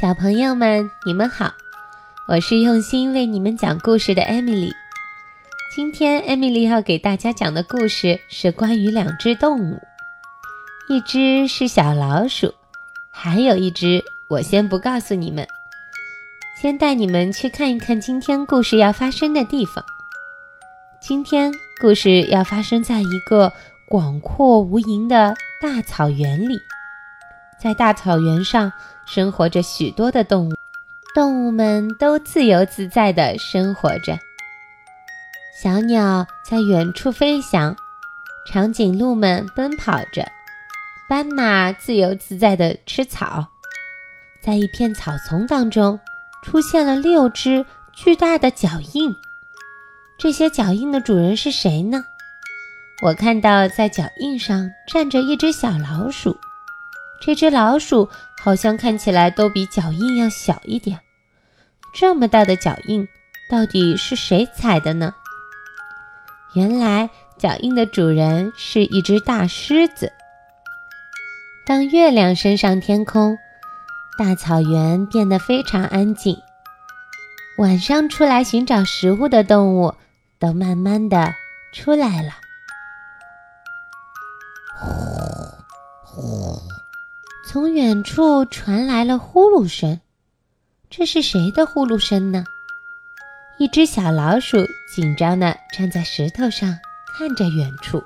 小朋友们，你们好，我是用心为你们讲故事的艾米丽。今天艾米丽要给大家讲的故事是关于两只动物，一只是小老鼠，还有一只我先不告诉你们，先带你们去看一看今天故事要发生的地方。今天故事要发生在一个广阔无垠的大草原里。在大草原上生活着许多的动物，动物们都自由自在地生活着。小鸟在远处飞翔，长颈鹿们奔跑着，斑马自由自在地吃草。在一片草丛当中，出现了六只巨大的脚印。这些脚印的主人是谁呢？我看到在脚印上站着一只小老鼠。这只老鼠好像看起来都比脚印要小一点，这么大的脚印，到底是谁踩的呢？原来脚印的主人是一只大狮子。当月亮升上天空，大草原变得非常安静。晚上出来寻找食物的动物都慢慢的出来了。从远处传来了呼噜声，这是谁的呼噜声呢？一只小老鼠紧张地站在石头上，看着远处。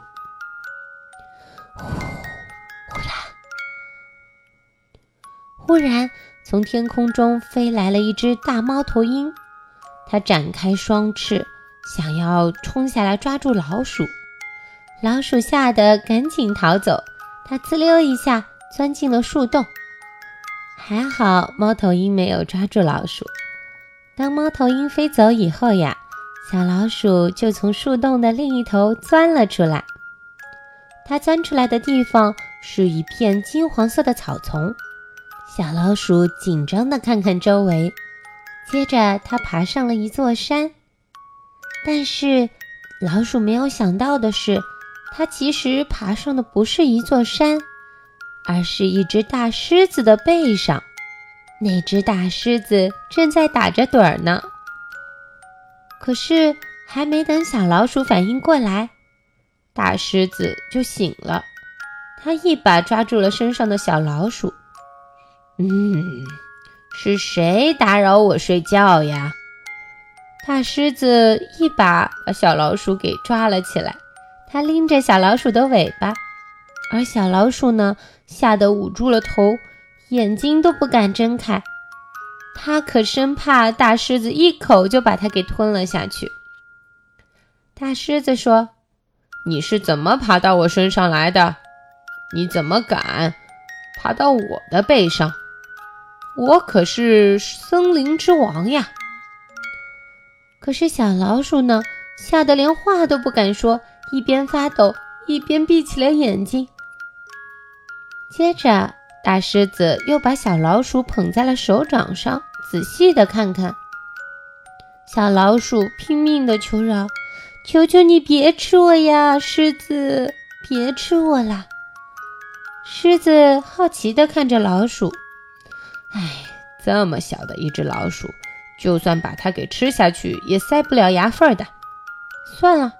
呼，忽然，忽然从天空中飞来了一只大猫头鹰，它展开双翅，想要冲下来抓住老鼠。老鼠吓得赶紧逃走，它滋溜一下。钻进了树洞，还好猫头鹰没有抓住老鼠。当猫头鹰飞走以后呀，小老鼠就从树洞的另一头钻了出来。它钻出来的地方是一片金黄色的草丛。小老鼠紧张地看看周围，接着它爬上了一座山。但是老鼠没有想到的是，它其实爬上的不是一座山。而是一只大狮子的背上，那只大狮子正在打着盹儿呢。可是还没等小老鼠反应过来，大狮子就醒了。它一把抓住了身上的小老鼠。嗯，是谁打扰我睡觉呀？大狮子一把把小老鼠给抓了起来，它拎着小老鼠的尾巴。而小老鼠呢，吓得捂住了头，眼睛都不敢睁开。它可生怕大狮子一口就把它给吞了下去。大狮子说：“你是怎么爬到我身上来的？你怎么敢爬到我的背上？我可是森林之王呀！”可是小老鼠呢，吓得连话都不敢说，一边发抖，一边闭起了眼睛。接着，大狮子又把小老鼠捧在了手掌上，仔细的看看。小老鼠拼命的求饶：“求求你别吃我呀，狮子，别吃我啦！”狮子好奇的看着老鼠：“哎，这么小的一只老鼠，就算把它给吃下去，也塞不了牙缝的。算了，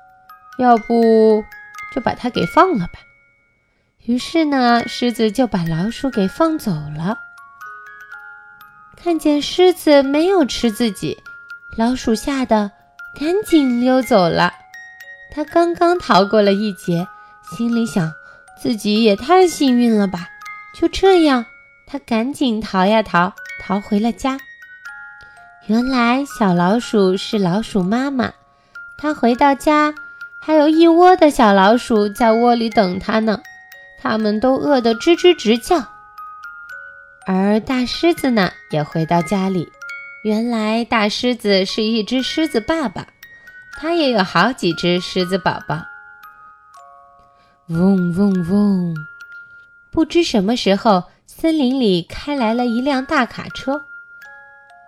要不就把它给放了吧。”于是呢，狮子就把老鼠给放走了。看见狮子没有吃自己，老鼠吓得赶紧溜走了。它刚刚逃过了一劫，心里想自己也太幸运了吧。就这样，它赶紧逃呀逃，逃回了家。原来小老鼠是老鼠妈妈，它回到家，还有一窝的小老鼠在窝里等它呢。他们都饿得吱吱直叫，而大狮子呢也回到家里。原来大狮子是一只狮子爸爸，它也有好几只狮子宝宝。嗡嗡嗡！不知什么时候，森林里开来了一辆大卡车，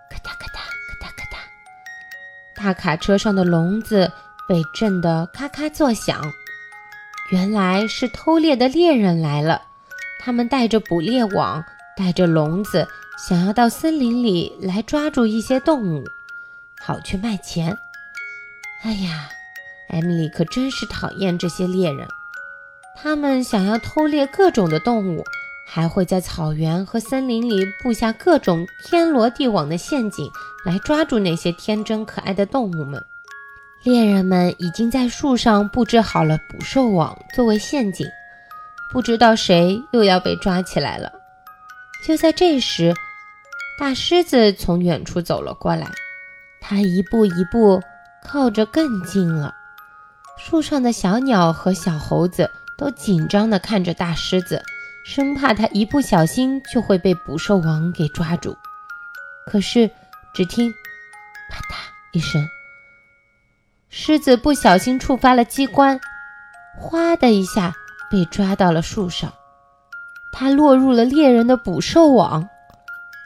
咔嗒咔嗒咔嗒咔嗒，大卡车上的笼子被震得咔咔作响。原来是偷猎的猎人来了，他们带着捕猎网，带着笼子，想要到森林里来抓住一些动物，好去卖钱。哎呀，艾米丽可真是讨厌这些猎人，他们想要偷猎各种的动物，还会在草原和森林里布下各种天罗地网的陷阱，来抓住那些天真可爱的动物们。猎人们已经在树上布置好了捕兽网作为陷阱，不知道谁又要被抓起来了。就在这时，大狮子从远处走了过来，它一步一步靠着更近了。树上的小鸟和小猴子都紧张地看着大狮子，生怕它一不小心就会被捕兽网给抓住。可是，只听“啪嗒”一声。狮子不小心触发了机关，哗的一下被抓到了树上，它落入了猎人的捕兽网。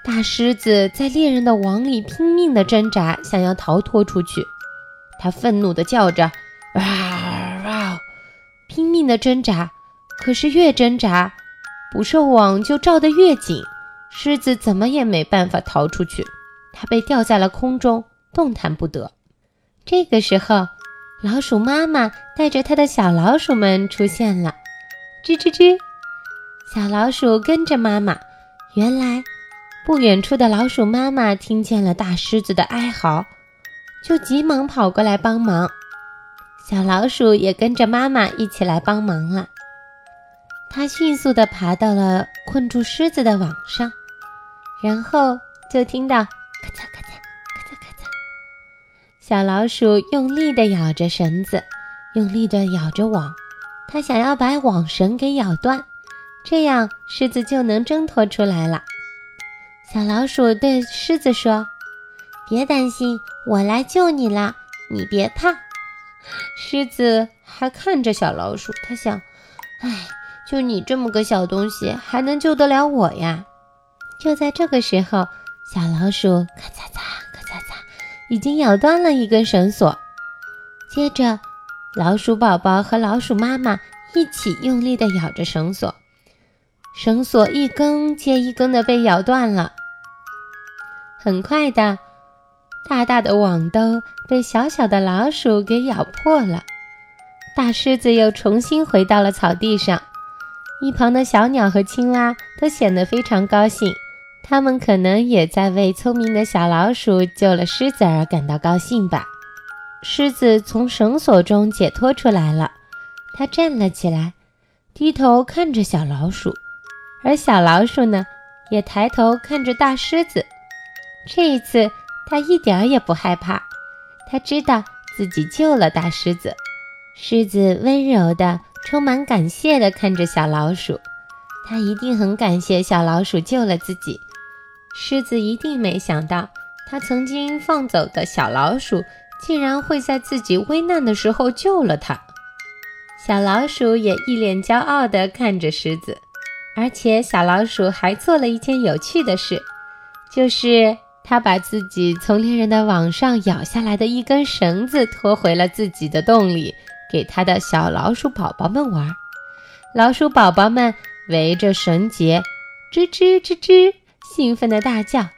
大狮子在猎人的网里拼命地挣扎，想要逃脱出去。它愤怒地叫着：“哇哇！”拼命地挣扎，可是越挣扎，捕兽网就罩得越紧，狮子怎么也没办法逃出去。它被吊在了空中，动弹不得。这个时候，老鼠妈妈带着它的小老鼠们出现了。吱吱吱，小老鼠跟着妈妈。原来，不远处的老鼠妈妈听见了大狮子的哀嚎，就急忙跑过来帮忙。小老鼠也跟着妈妈一起来帮忙了。它迅速地爬到了困住狮子的网上，然后就听到咔嚓咔。小老鼠用力地咬着绳子，用力地咬着网，它想要把网绳给咬断，这样狮子就能挣脱出来了。小老鼠对狮子说：“别担心，我来救你了，你别怕。”狮子还看着小老鼠，它想：“哎，就你这么个小东西，还能救得了我呀？”就在这个时候，小老鼠咔嚓。已经咬断了一根绳索，接着，老鼠宝宝和老鼠妈妈一起用力地咬着绳索，绳索一根接一根的被咬断了。很快的，大大的网兜被小小的老鼠给咬破了，大狮子又重新回到了草地上。一旁的小鸟和青蛙都显得非常高兴。他们可能也在为聪明的小老鼠救了狮子而感到高兴吧。狮子从绳索中解脱出来了，它站了起来，低头看着小老鼠，而小老鼠呢，也抬头看着大狮子。这一次，它一点也不害怕，它知道自己救了大狮子。狮子温柔的、充满感谢的看着小老鼠，它一定很感谢小老鼠救了自己。狮子一定没想到，他曾经放走的小老鼠，竟然会在自己危难的时候救了他。小老鼠也一脸骄傲地看着狮子，而且小老鼠还做了一件有趣的事，就是它把自己从猎人的网上咬下来的一根绳子拖回了自己的洞里，给它的小老鼠宝宝们玩。老鼠宝宝们围着绳结，吱吱吱吱。兴奋的大叫，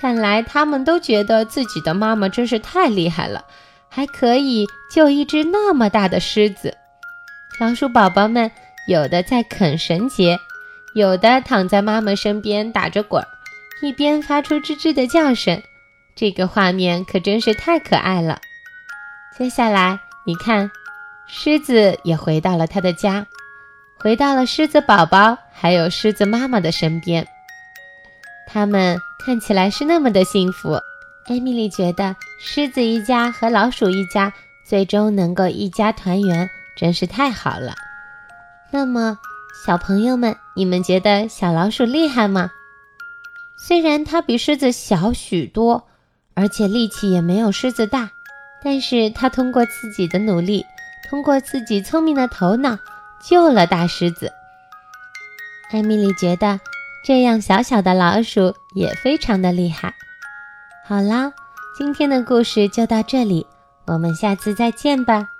看来他们都觉得自己的妈妈真是太厉害了，还可以救一只那么大的狮子。老鼠宝宝们有的在啃绳结，有的躺在妈妈身边打着滚儿，一边发出吱吱的叫声。这个画面可真是太可爱了。接下来，你看，狮子也回到了它的家，回到了狮子宝宝还有狮子妈妈的身边。他们看起来是那么的幸福，艾米丽觉得狮子一家和老鼠一家最终能够一家团圆，真是太好了。那么，小朋友们，你们觉得小老鼠厉害吗？虽然它比狮子小许多，而且力气也没有狮子大，但是它通过自己的努力，通过自己聪明的头脑，救了大狮子。艾米丽觉得。这样小小的老鼠也非常的厉害。好啦，今天的故事就到这里，我们下次再见吧。